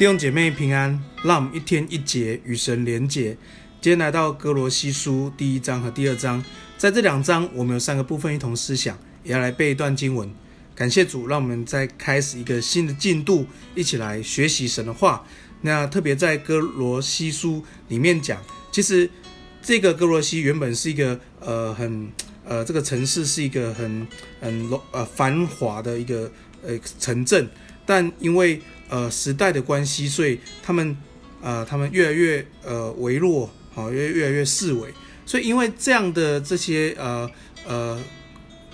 弟兄姐妹平安，让我们一天一节与神连结。今天来到歌罗西书第一章和第二章，在这两章我们有三个部分一同思想，也要来背一段经文。感谢主，让我们再开始一个新的进度，一起来学习神的话。那特别在歌罗西书里面讲，其实这个歌罗西原本是一个呃很呃这个城市是一个很很呃繁华的一个呃城镇，但因为呃，时代的关系，所以他们，呃，他们越来越呃微弱，好，越越来越式微。所以因为这样的这些呃呃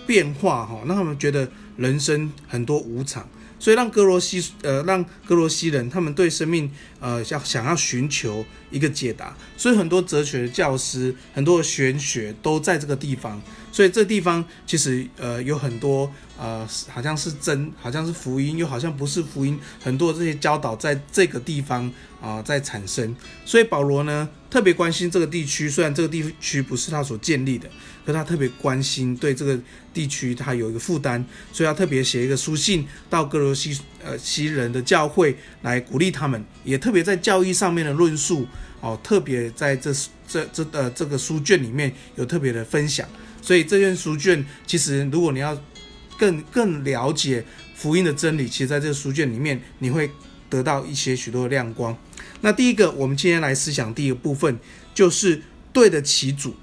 变化，哈，让他们觉得人生很多无常，所以让格罗西呃让格罗西人他们对生命呃想想要寻求一个解答，所以很多哲学的教师，很多的玄学都在这个地方。所以这地方其实呃有很多呃好像是真，好像是福音，又好像不是福音，很多这些教导在这个地方啊、在产生。所以保罗呢特别关心这个地区，虽然这个地区不是他所建立的，可他特别关心对这个地区他有一个负担，所以他特别写一个书信到歌罗西呃西人的教会来鼓励他们，也特别在教义上面的论述哦，特别在这这这呃这个书卷里面有特别的分享。所以这卷书卷，其实如果你要更更了解福音的真理，其实在这个书卷里面，你会得到一些许多的亮光。那第一个，我们今天来思想第一个部分，就是对得起主，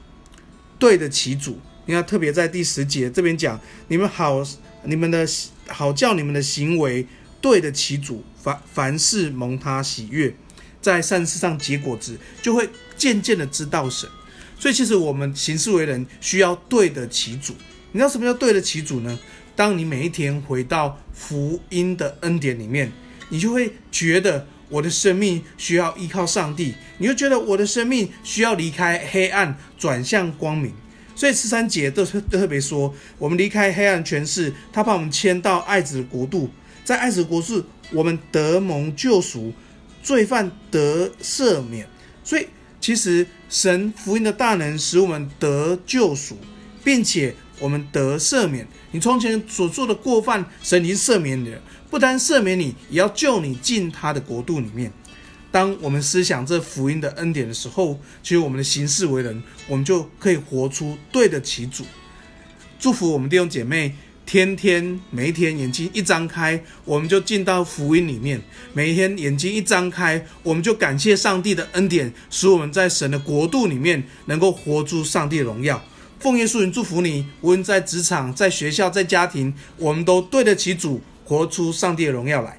对得起主。你要特别在第十节这边讲，你们好，你们的好叫你们的行为对得起主，凡凡事蒙他喜悦，在善事上结果子，就会渐渐的知道神。所以，其实我们行事为人需要对得起主。你知道什么叫对得起主呢？当你每一天回到福音的恩典里面，你就会觉得我的生命需要依靠上帝，你就觉得我的生命需要离开黑暗，转向光明。所以十三节都特别说，我们离开黑暗权势，他把我们迁到爱子的国度，在爱子国度，我们得蒙救赎，罪犯得赦免。所以。其实神福音的大能使我们得救赎，并且我们得赦免。你从前所做的过犯，神已经赦免你了。不单赦免你，也要救你进他的国度里面。当我们思想这福音的恩典的时候，其实我们的行事为人，我们就可以活出对得起主。祝福我们弟兄姐妹。天天每一天眼睛一张开，我们就进到福音里面。每一天眼睛一张开，我们就感谢上帝的恩典，使我们在神的国度里面能够活出上帝的荣耀。奉耶稣名祝福你，无论在职场、在学校、在家庭，我们都对得起主，活出上帝的荣耀来。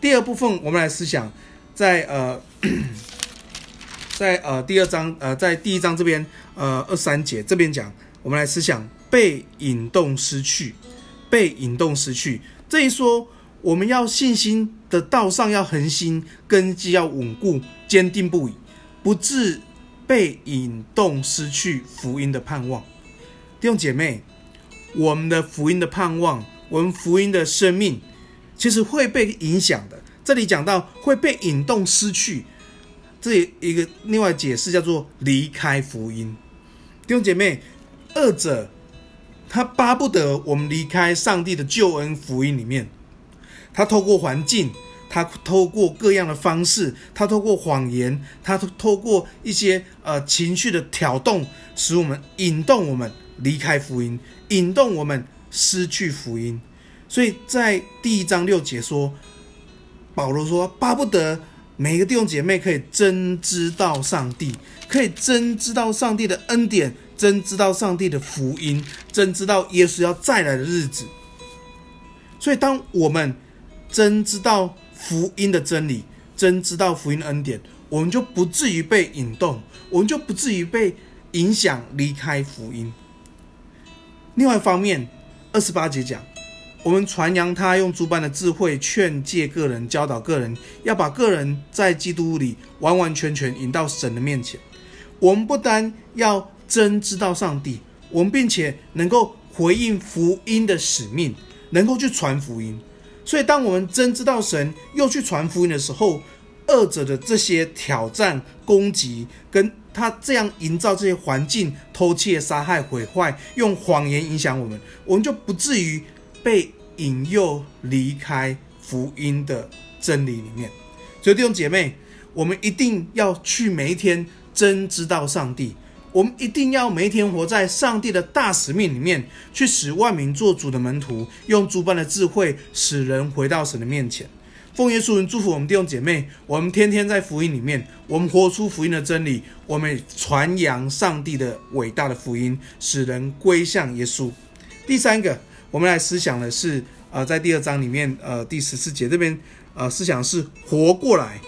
第二部分，我们来思想，在呃，在呃第二章呃在第一章这边呃二三节这边讲，我们来思想。被引动失去，被引动失去。这一说，我们要信心的道上要恒心，根基要稳固，坚定不移，不致被引动失去福音的盼望。弟兄姐妹，我们的福音的盼望，我们福音的生命，其实会被影响的。这里讲到会被引动失去，这一个另外解释叫做离开福音。弟兄姐妹，二者。他巴不得我们离开上帝的救恩福音里面，他透过环境，他透过各样的方式，他透过谎言，他透过一些呃情绪的挑动，使我们引动我们离开福音，引动我们失去福音。所以在第一章六节说，保罗说巴不得每一个弟兄姐妹可以真知道上帝，可以真知道上帝的恩典。真知道上帝的福音，真知道耶稣要再来的日子。所以，当我们真知道福音的真理，真知道福音的恩典，我们就不至于被引动，我们就不至于被影响离开福音。另外一方面，二十八节讲，我们传扬他用诸般的智慧劝诫个人，教导个人，要把个人在基督里完完全全引到神的面前。我们不单要真知道上帝，我们并且能够回应福音的使命，能够去传福音。所以，当我们真知道神，又去传福音的时候，二者的这些挑战、攻击，跟他这样营造这些环境，偷窃、杀害、毁坏，用谎言影响我们，我们就不至于被引诱离开福音的真理里面。所以弟兄姐妹，我们一定要去每一天真知道上帝。我们一定要每一天活在上帝的大使命里面，去使万民做主的门徒，用诸般的智慧使人回到神的面前。奉耶稣名祝福我们弟兄姐妹，我们天天在福音里面，我们活出福音的真理，我们传扬上帝的伟大的福音，使人归向耶稣。第三个，我们来思想的是，呃，在第二章里面，呃，第十四节这边，呃，思想是活过来，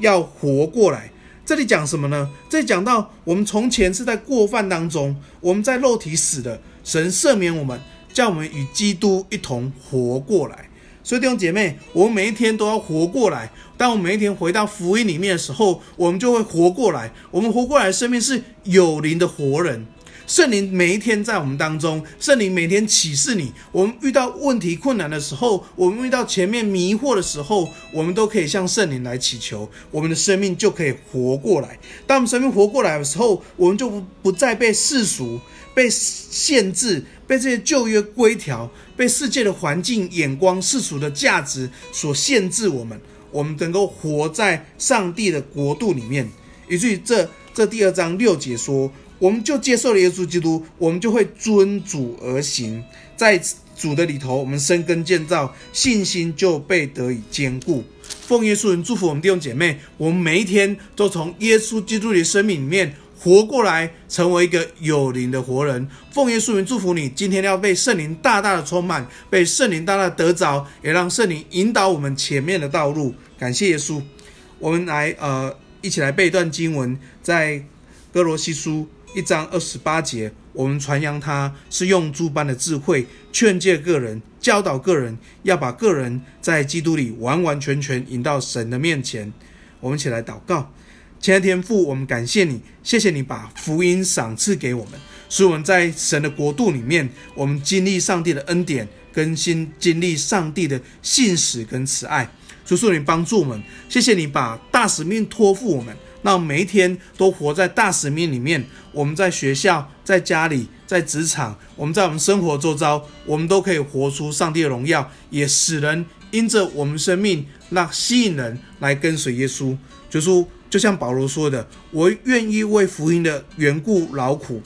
要活过来。这里讲什么呢？这里讲到我们从前是在过犯当中，我们在肉体死的，神赦免我们，叫我们与基督一同活过来。所以弟兄姐妹，我们每一天都要活过来。当我们每一天回到福音里面的时候，我们就会活过来。我们活过来的生命是有灵的活人。圣灵每一天在我们当中，圣灵每天启示你。我们遇到问题困难的时候，我们遇到前面迷惑的时候，我们都可以向圣灵来祈求，我们的生命就可以活过来。当我们生命活过来的时候，我们就不不再被世俗、被限制、被这些旧约规条、被世界的环境眼光、世俗的价值所限制我们。我们能够活在上帝的国度里面，以至于这这第二章六节说。我们就接受了耶稣基督，我们就会遵主而行，在主的里头，我们生根建造，信心就被得以坚固。奉耶稣名祝福我们弟兄姐妹，我们每一天都从耶稣基督的生命里面活过来，成为一个有灵的活人。奉耶稣名祝福你，今天要被圣灵大大的充满，被圣灵大大的得着，也让圣灵引导我们前面的道路。感谢耶稣，我们来呃一起来背一段经文，在哥罗西书。一章二十八节，我们传扬他是用诸般的智慧劝诫个人，教导个人，要把个人在基督里完完全全引到神的面前。我们一起来祷告，亲爱的天父，我们感谢你，谢谢你把福音赏赐给我们，使我们在神的国度里面，我们经历上帝的恩典，更新经历上帝的信实跟慈爱。主，求你帮助我们，谢谢你把大使命托付我们。让每一天都活在大使命里面。我们在学校、在家里、在职场，我们在我们生活周遭，我们都可以活出上帝的荣耀，也使人因着我们生命，让吸引人来跟随耶稣。就说，就像保罗说的：“我愿意为福音的缘故劳苦，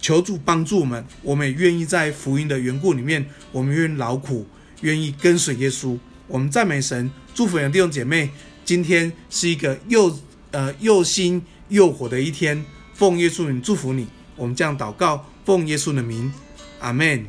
求助帮助我们。我们也愿意在福音的缘故里面，我们愿意劳苦，愿意跟随耶稣。我们赞美神，祝福你的弟兄姐妹。今天是一个又……呃，又新又火的一天，奉耶稣名祝福你。我们这样祷告，奉耶稣的名，阿门。